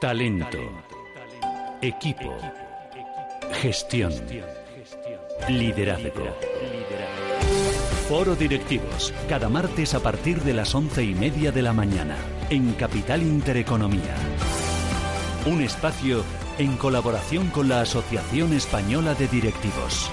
Talento. Equipo. Gestión. Liderazgo. Foro Directivos, cada martes a partir de las once y media de la mañana, en Capital Intereconomía. Un espacio en colaboración con la Asociación Española de Directivos.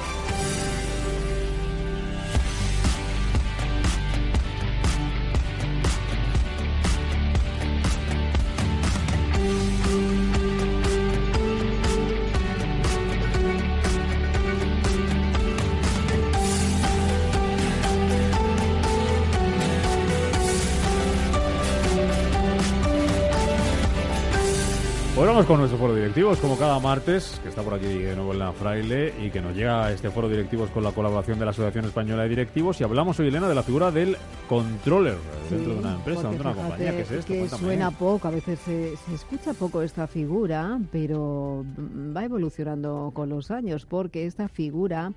Con nuestro foro directivos, como cada martes, que está por aquí de nuevo en la Fraile y que nos llega este foro directivos con la colaboración de la Asociación Española de Directivos. Y hablamos hoy, Elena, de la figura del controller dentro de una empresa, dentro de una compañía. ¿Qué es esto? Que suena poco, a veces se, se, escucha poco esta figura, pero va evolucionando con los años, porque esta figura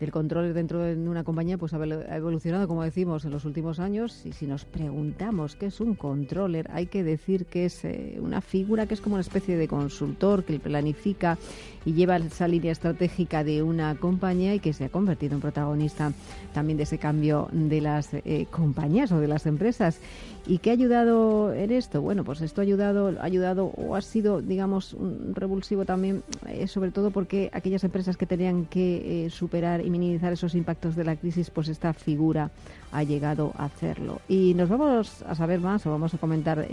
del controller dentro de una compañía pues ha evolucionado, como decimos, en los últimos años. Y si nos preguntamos qué es un controller, hay que decir que es eh, una figura que es como una especie de consultor que planifica y lleva esa línea estratégica de una compañía y que se ha convertido en protagonista también de ese cambio de las eh, compañías o de las empresas. ¿Y qué ha ayudado en esto? Bueno, pues esto ha ayudado, ha ayudado o ha sido, digamos, un revulsivo también, eh, sobre todo porque aquellas empresas que tenían que eh, superar y minimizar esos impactos de la crisis, pues esta figura ha llegado a hacerlo. Y nos vamos a saber más o vamos a comentar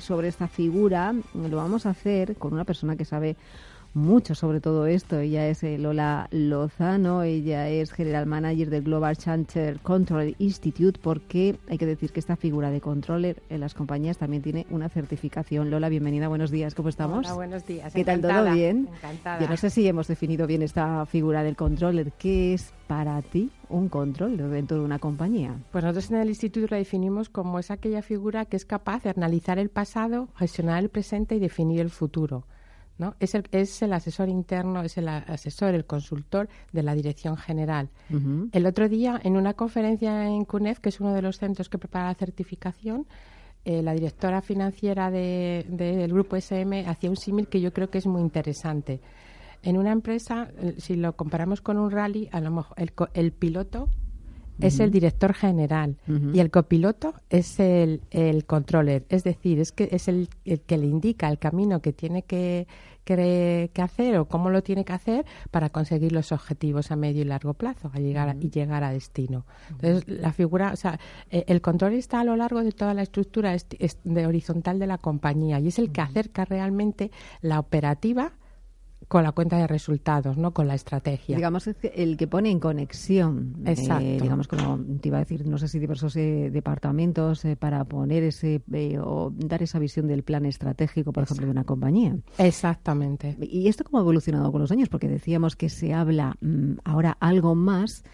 sobre esta figura. Lo vamos a hacer con una persona que sabe mucho sobre todo esto. Ella es eh, Lola Lozano, ella es General Manager del Global Chanter Control Institute, porque hay que decir que esta figura de controller en las compañías también tiene una certificación. Lola, bienvenida, buenos días, ¿cómo estamos? Hola, buenos días. ¿Qué tal, todo bien? Encantada. Yo no sé si hemos definido bien esta figura del controller. ¿Qué es para ti un controller dentro de una compañía? Pues nosotros en el instituto la definimos como es aquella figura que es capaz de analizar el pasado, gestionar el presente y definir el futuro. ¿No? Es, el, es el asesor interno, es el asesor, el consultor de la dirección general. El otro día, en una conferencia en CUNEF, que es uno de los centros que prepara la certificación, eh, la directora financiera del de, grupo SM hacía un símil que yo creo que es muy interesante. En una empresa, eh, si lo comparamos con un rally, a lo mejor el, el piloto es el director general y el copiloto es el, el controller. Es decir, es que es el, el, que le indica el camino que tiene que, que, que, hacer o cómo lo tiene que hacer para conseguir los objetivos a medio y largo plazo a llegar y llegar a destino. Entonces, la figura, o sea, eh, el control está a lo largo de toda la estructura de horizontal de la compañía y es el que acerca realmente la operativa con la cuenta de resultados, ¿no? Con la estrategia. Digamos, el que pone en conexión, eh, Exacto. Eh, digamos, como te iba a decir, no sé si diversos eh, departamentos eh, para poner ese eh, o dar esa visión del plan estratégico, por ejemplo, de una compañía. Exactamente. ¿Y esto cómo ha evolucionado con los años? Porque decíamos que se habla mmm, ahora algo más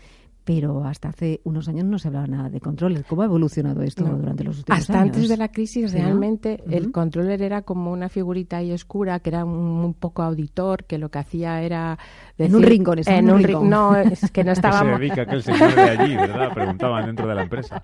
pero hasta hace unos años no se hablaba nada de controller. ¿Cómo ha evolucionado esto no. durante los últimos hasta años? Hasta antes de la crisis, ¿Sí, realmente no? el uh -huh. controller era como una figurita ahí oscura, que era un, un, poco auditor, que lo que hacía era... Decir, en un rincón, en, en un rincón. No, es que no estábamos... se dedica aquel señor de allí, ¿verdad? Preguntaban dentro de la empresa.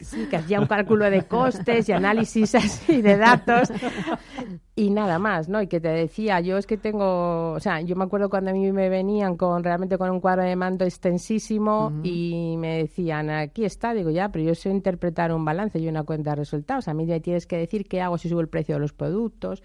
Sí, que hacía un cálculo de costes y análisis así de datos y nada más, ¿no? Y que te decía, yo es que tengo, o sea, yo me acuerdo cuando a mí me venían con realmente con un cuadro de mando extensísimo uh -huh. y me decían, aquí está, digo, ya, pero yo sé interpretar un balance y una cuenta de resultados, a mí ya tienes que decir qué hago si subo el precio de los productos.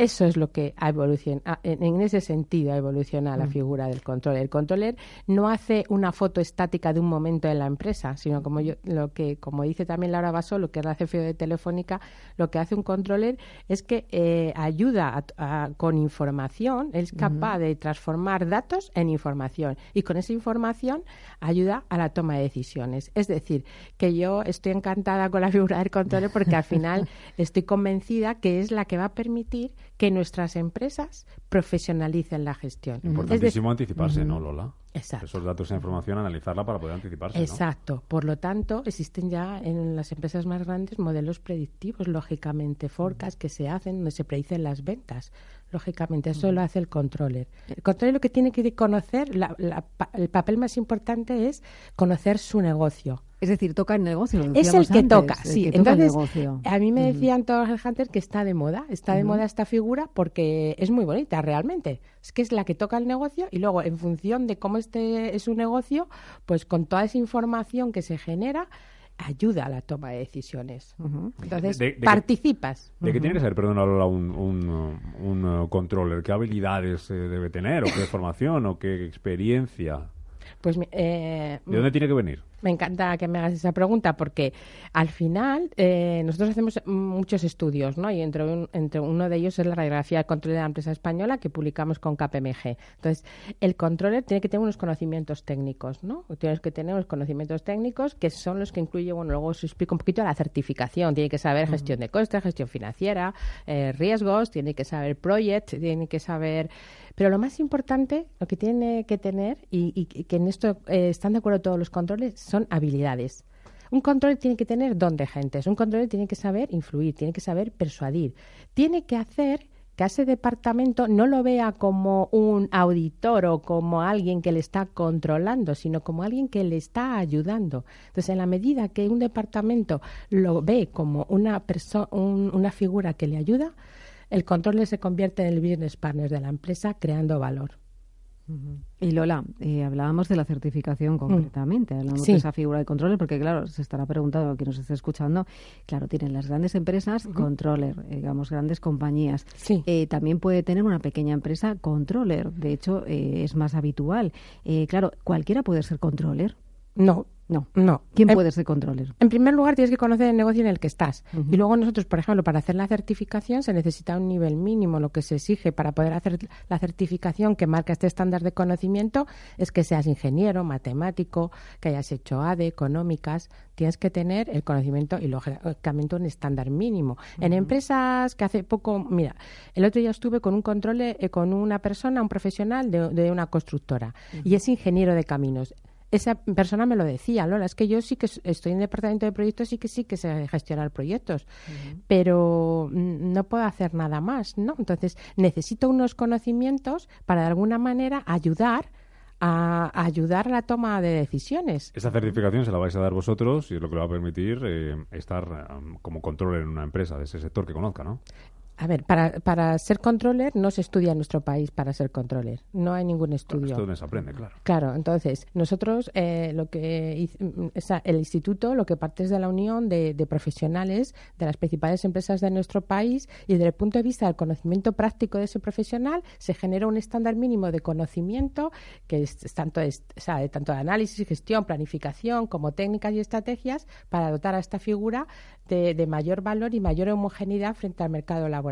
Eso es lo que ha evolucionado, en ese sentido ha evolucionado mm. la figura del controller. El controller no hace una foto estática de un momento en la empresa, sino como yo, lo que, como dice también Laura Basó, lo que es la CFO de Telefónica, lo que hace un controller es que eh, ayuda a, a, con información, es capaz mm. de transformar datos en información y con esa información ayuda a la toma de decisiones. Es decir, que yo estoy encantada con la figura del controller porque al final estoy convencida que es la que va a permitir que nuestras empresas profesionalicen la gestión. Importantísimo anticiparse, ¿no, Lola? Exacto. Esos datos e información, analizarla para poder anticiparse. Exacto. Por lo tanto, existen ya en las empresas más grandes modelos predictivos, lógicamente, forecast que se hacen donde se predicen las ventas. Lógicamente, eso lo hace el controller. El controller lo que tiene que conocer, el papel más importante es conocer su negocio. Es decir, toca el negocio. Es el que toca, sí. Entonces, a mí me decían todos los hunters que está de moda. Está de moda esta figura porque es muy bonita realmente. Es que es la que toca el negocio y luego, en función de cómo este es un negocio, pues con toda esa información que se genera, ayuda a la toma de decisiones. Entonces, participas. ¿De qué tiene que ser, perdón, un, un, un, uh, controller? ¿Qué habilidades eh, debe tener? ¿O qué formación? ¿O qué experiencia? Pues, eh, ¿De dónde tiene que venir? Me encanta que me hagas esa pregunta porque al final eh, nosotros hacemos muchos estudios, ¿no? Y entre, entre uno de ellos es la radiografía del control de la empresa española que publicamos con KPMG. Entonces, el controller tiene que tener unos conocimientos técnicos, ¿no? Tienes que tener unos conocimientos técnicos que son los que incluye, bueno, luego os explico un poquito la certificación. Tiene que saber gestión de costes, gestión financiera, eh, riesgos, tiene que saber project, tiene que saber pero lo más importante, lo que tiene que tener, y, que en esto eh, están de acuerdo todos los controles, son habilidades. Un control tiene que tener don de gentes, un control tiene que saber influir, tiene que saber persuadir, tiene que hacer que a ese departamento no lo vea como un auditor o como alguien que le está controlando, sino como alguien que le está ayudando. Entonces, en la medida que un departamento lo ve como una, una figura que le ayuda, el control se convierte en el business partner de la empresa creando valor. Y Lola, eh, hablábamos de la certificación mm. concretamente, hablamos de esa figura de controller, porque claro, se estará preguntando a quien nos esté escuchando, claro, tienen las grandes empresas controller, eh, digamos, grandes compañías. Eh, también puede tener una pequeña empresa controller, de hecho es más habitual. claro, ¿cualquiera puede ser controller? No, no, no. ¿Quién puede ser controller? En primer lugar, tienes que conocer el negocio en el que estás. Y luego nosotros, por ejemplo, para hacer la certificación se necesita un nivel mínimo. Lo que se exige para poder hacer la certificación que marca este estándar de conocimiento es que seas ingeniero, matemático, que hayas hecho ADE, económicas. Tienes que tener el conocimiento y, lógicamente, un estándar mínimo. En empresas que hace poco, mira, el otro día estuve con un control, eh, con una persona, un profesional de, una constructora, y es ingeniero de caminos esa persona me lo decía, Lola, es que yo sí que estoy en el departamento de proyectos y que sí que sé gestionar proyectos, pero no puedo hacer nada más, ¿no? Entonces, necesito unos conocimientos para de alguna manera ayudar a, ayudar a la toma de decisiones. Esa certificación se la vais a dar vosotros y es lo que le va a permitir eh, estar um, como control en una empresa de ese sector que conozca, ¿no? A ver, para, para ser controller no se estudia en nuestro país para ser controller. No hay ningún estudio. esto se aprende, claro. Claro, entonces, nosotros, eh, lo que el instituto, lo que parte es de la unión de, profesionales de las principales empresas de nuestro país y desde el punto de vista del conocimiento práctico de ese profesional, se genera un estándar mínimo de conocimiento que es, tanto, es, de tanto de análisis, gestión, planificación, como técnicas y estrategias para dotar a esta figura de, mayor valor y mayor homogeneidad frente al mercado laboral.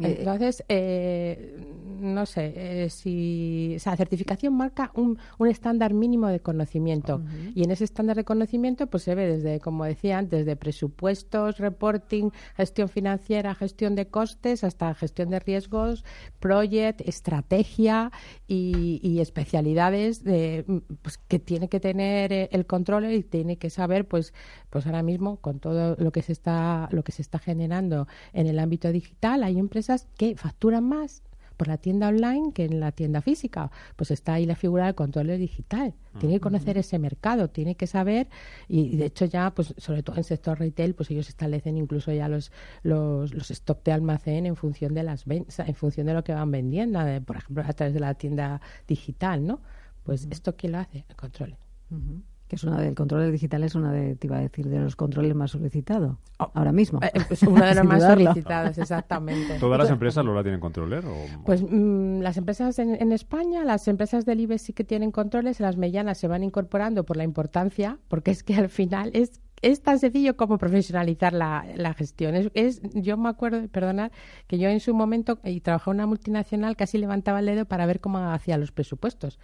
Entonces, eh, no sé, eh, si o sea, la certificación marca un, un estándar mínimo de conocimiento. Y en ese estándar de conocimiento pues se ve desde, como decía antes, desde presupuestos, reporting, gestión financiera, gestión de costes, hasta gestión de riesgos, project, estrategia y, especialidades de, pues, que tiene que tener eh, el control y tiene que saber, pues, pues ahora mismo con todo lo que se está lo que se está generando en el ámbito digital, hay empresas que facturan más por la tienda online que en la tienda física. Pues está ahí la figura del control digital. Tiene que conocer ese mercado, tiene que saber, y de hecho ya, pues sobre todo en sector retail, pues ellos establecen incluso ya los, los, los stock de almacén en función de las ventas, en función de lo que van vendiendo, por ejemplo, a través de la tienda digital, ¿no? Pues esto quién lo hace, el control que es una del control digital es una de te iba a decir de los controles más solicitados oh, ahora mismo. Eh, pues uno de los más solicitados exactamente. Todas las empresas lo la tienen controler o... pues mm, las empresas en, España las empresas del IBEX sí que tienen controles las medianas se van incorporando por la importancia porque es que al final es es tan sencillo como profesionalizar la, la gestión. Es, yo me acuerdo, perdonad, que yo en su momento, y trabajaba en una multinacional, casi levantaba el dedo para ver cómo hacía los presupuestos.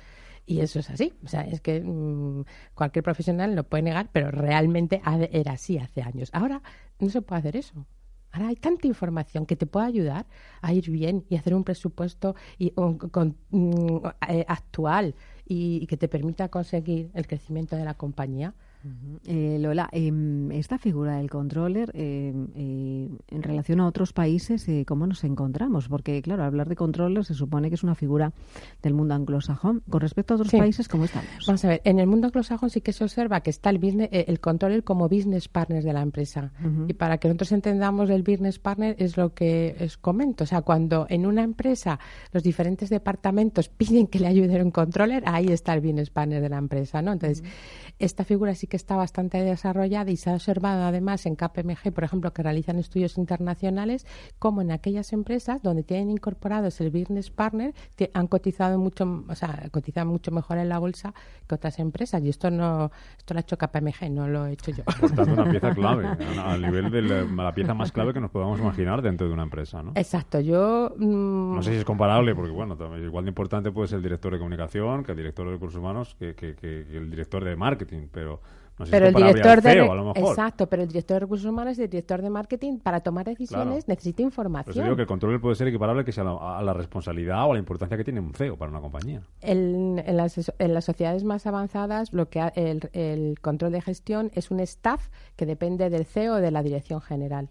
Y eso es así. O sea, es que mm, cualquier profesional lo puede negar, pero realmente era así hace años. Ahora no se puede hacer eso. Ahora hay tanta información que te puede ayudar a ir bien y hacer un presupuesto y, con, mm, eh, actual y, que te permita conseguir el crecimiento de la compañía. Eh, Lola, em, esta figura del controller, em, eh, en relación a otros países, eh, ¿cómo nos encontramos? Porque, claro, hablar de controller se supone que es una figura del mundo anglosajón. Con respecto a otros países, ¿cómo estamos? Vamos a ver, en el mundo anglosajón sí que se observa que está el, business, el controller como business partner de la empresa. Y para que nosotros entendamos el business partner es lo que os comento. O sea, cuando en una empresa los diferentes departamentos piden que le ayude un controller, ahí está el business partner de la empresa, ¿no? Entonces, esta figura sí que está bastante desarrollada y se ha observado además en KPMG, por ejemplo, que realizan estudios internacionales, como en aquellas empresas donde tienen incorporados el business partner, han cotizado mucho, o sea, cotizan mucho mejor en la bolsa que otras empresas. Y esto no, esto lo ha hecho KPMG, no lo he hecho yo. Por tanto, una pieza clave, a nivel de la, pieza más clave que nos podamos imaginar dentro de una empresa, ¿no? Exacto. Yo mm, no sé si es comparable, porque bueno, igual de importante puede ser el director de comunicación, que el director de recursos humanos, que, que el director de marketing pero no sé pero el director de a lo mejor. exacto pero el director de recursos humanos y el director de marketing para tomar decisiones necesita información. pues digo que el control puede ser equiparable que sea a la, responsabilidad o a la importancia que tiene un CEO para una compañía. En, las, en las sociedades más avanzadas lo que el, el control de gestión es un staff que depende del CEO o de la dirección general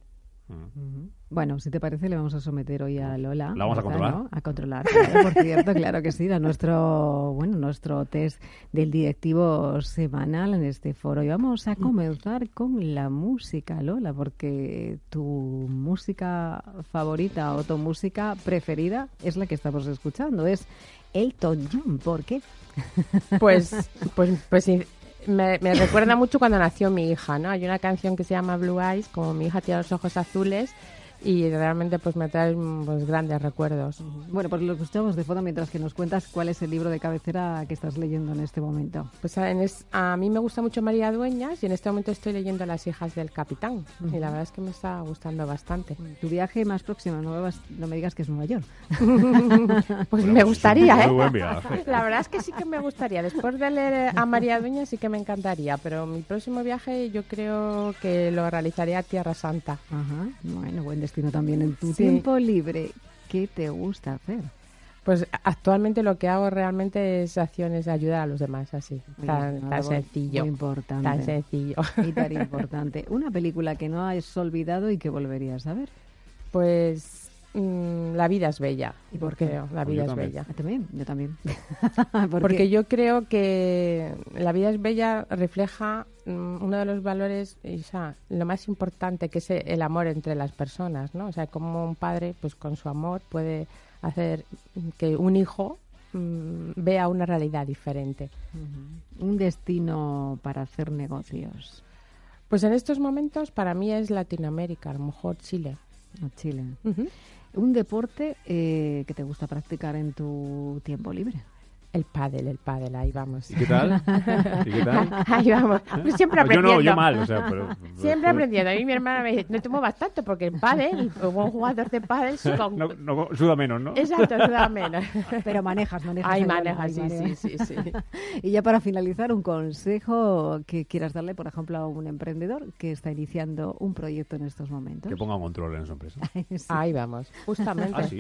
bueno, si te parece, le vamos a someter hoy a Lola. ¿La vamos a controlar? A controlar, por cierto, claro que sí, a nuestro, bueno, nuestro test del directivo semanal en este foro. Y vamos a comenzar con la música, Lola, porque tu música favorita o tu música preferida es la que estamos escuchando, es Elton John. ¿Por qué? Pues, pues, pues me, recuerda mucho cuando nació mi hija, ¿no? Hay una canción que se llama Blue Eyes, como mi hija tiene los ojos azules, y realmente pues me trae pues, grandes recuerdos. Bueno, pues lo escuchamos de fondo mientras que nos cuentas cuál es el libro de cabecera que estás leyendo en este momento. Pues a, mí me gusta mucho María Dueñas y en este momento estoy leyendo Las hijas del capitán y la verdad es que me está gustando bastante. Tu viaje más próximo, no, no me digas que es Nueva York. pues me pues gustaría, ¿eh? La verdad es que sí que me gustaría. Después de leer a María Dueñas sí que me encantaría, pero mi próximo viaje yo creo que lo realizaría a Tierra Santa. Ajá, bueno, buen destino también en tu tiempo libre. ¿Qué te gusta hacer? Pues actualmente lo que hago realmente es acciones de ayudar a los demás, así. tan, sencillo. importante. Tan sencillo. Y tan importante. Una película que no has olvidado y que volverías a ver. Pues Mm, la vida es bella. ¿Y por qué? La vida es bella. Ah, también, yo también. Porque yo creo que la vida es bella refleja uno de los valores, lo más importante que es el amor entre las personas, ¿no? O sea, como un padre, pues con su amor puede hacer que un hijo mm, vea una realidad diferente. Un destino para hacer negocios. Pues en estos momentos para mí es Latinoamérica, a lo mejor Chile. Chile. Un deporte eh, que te gusta practicar en tu tiempo libre. El pádel, el pádel, ahí vamos. ¿Y qué tal? ¿Y qué tal? Ahí vamos. Pues siempre aprendiendo. Yo no, yo mal, o sea, pero... Siempre aprendiendo. A mí mi hermana me dice, no te muevas tanto porque el pádel, un buen jugador de pádel... No, no, suda menos, ¿no? Exacto, suda menos. Pero manejas, manejas. Ahí manejas, sí, sí, sí, sí. Y ya para finalizar, un consejo que quieras darle, por ejemplo, a un emprendedor que está iniciando un proyecto en estos momentos. Que ponga un controller en su empresa. Ahí vamos, justamente. ¿Ah, sí?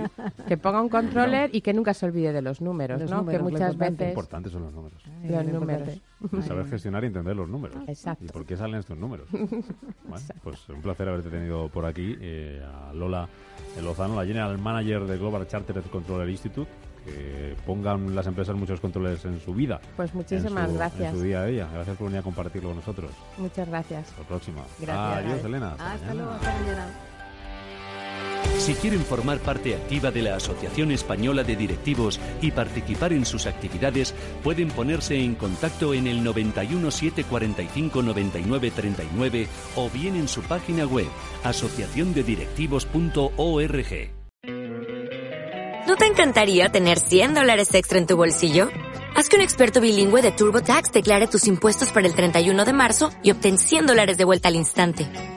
Que ponga un controller y que nunca se olvide de los números, ¿no? que muchas veces... importantes son los números. Los números. saber gestionar y entender los números. Exacto. ¿Y por qué salen estos números? bueno, pues un placer haberte tenido por aquí. Eh, a Lola Lozano, la General Manager de Global Chartered Controller Institute que pongan las empresas muchos controles en su vida. Pues muchísimas gracias. En su día a día. Gracias por venir a compartirlo con nosotros. Muchas gracias. Hasta la próxima. Gracias. Adiós, Elena. Hasta, luego. Hasta mañana. Si quieren formar parte activa de la Asociación Española de Directivos y participar en sus actividades, pueden ponerse en contacto en el 91 745 99 39 o bien en su página web asociaciondedirectivos.org. ¿No te encantaría tener 100 dólares extra en tu bolsillo? Haz que un experto bilingüe de TurboTax declare tus impuestos para el 31 de marzo y obtén 100 dólares de vuelta al instante.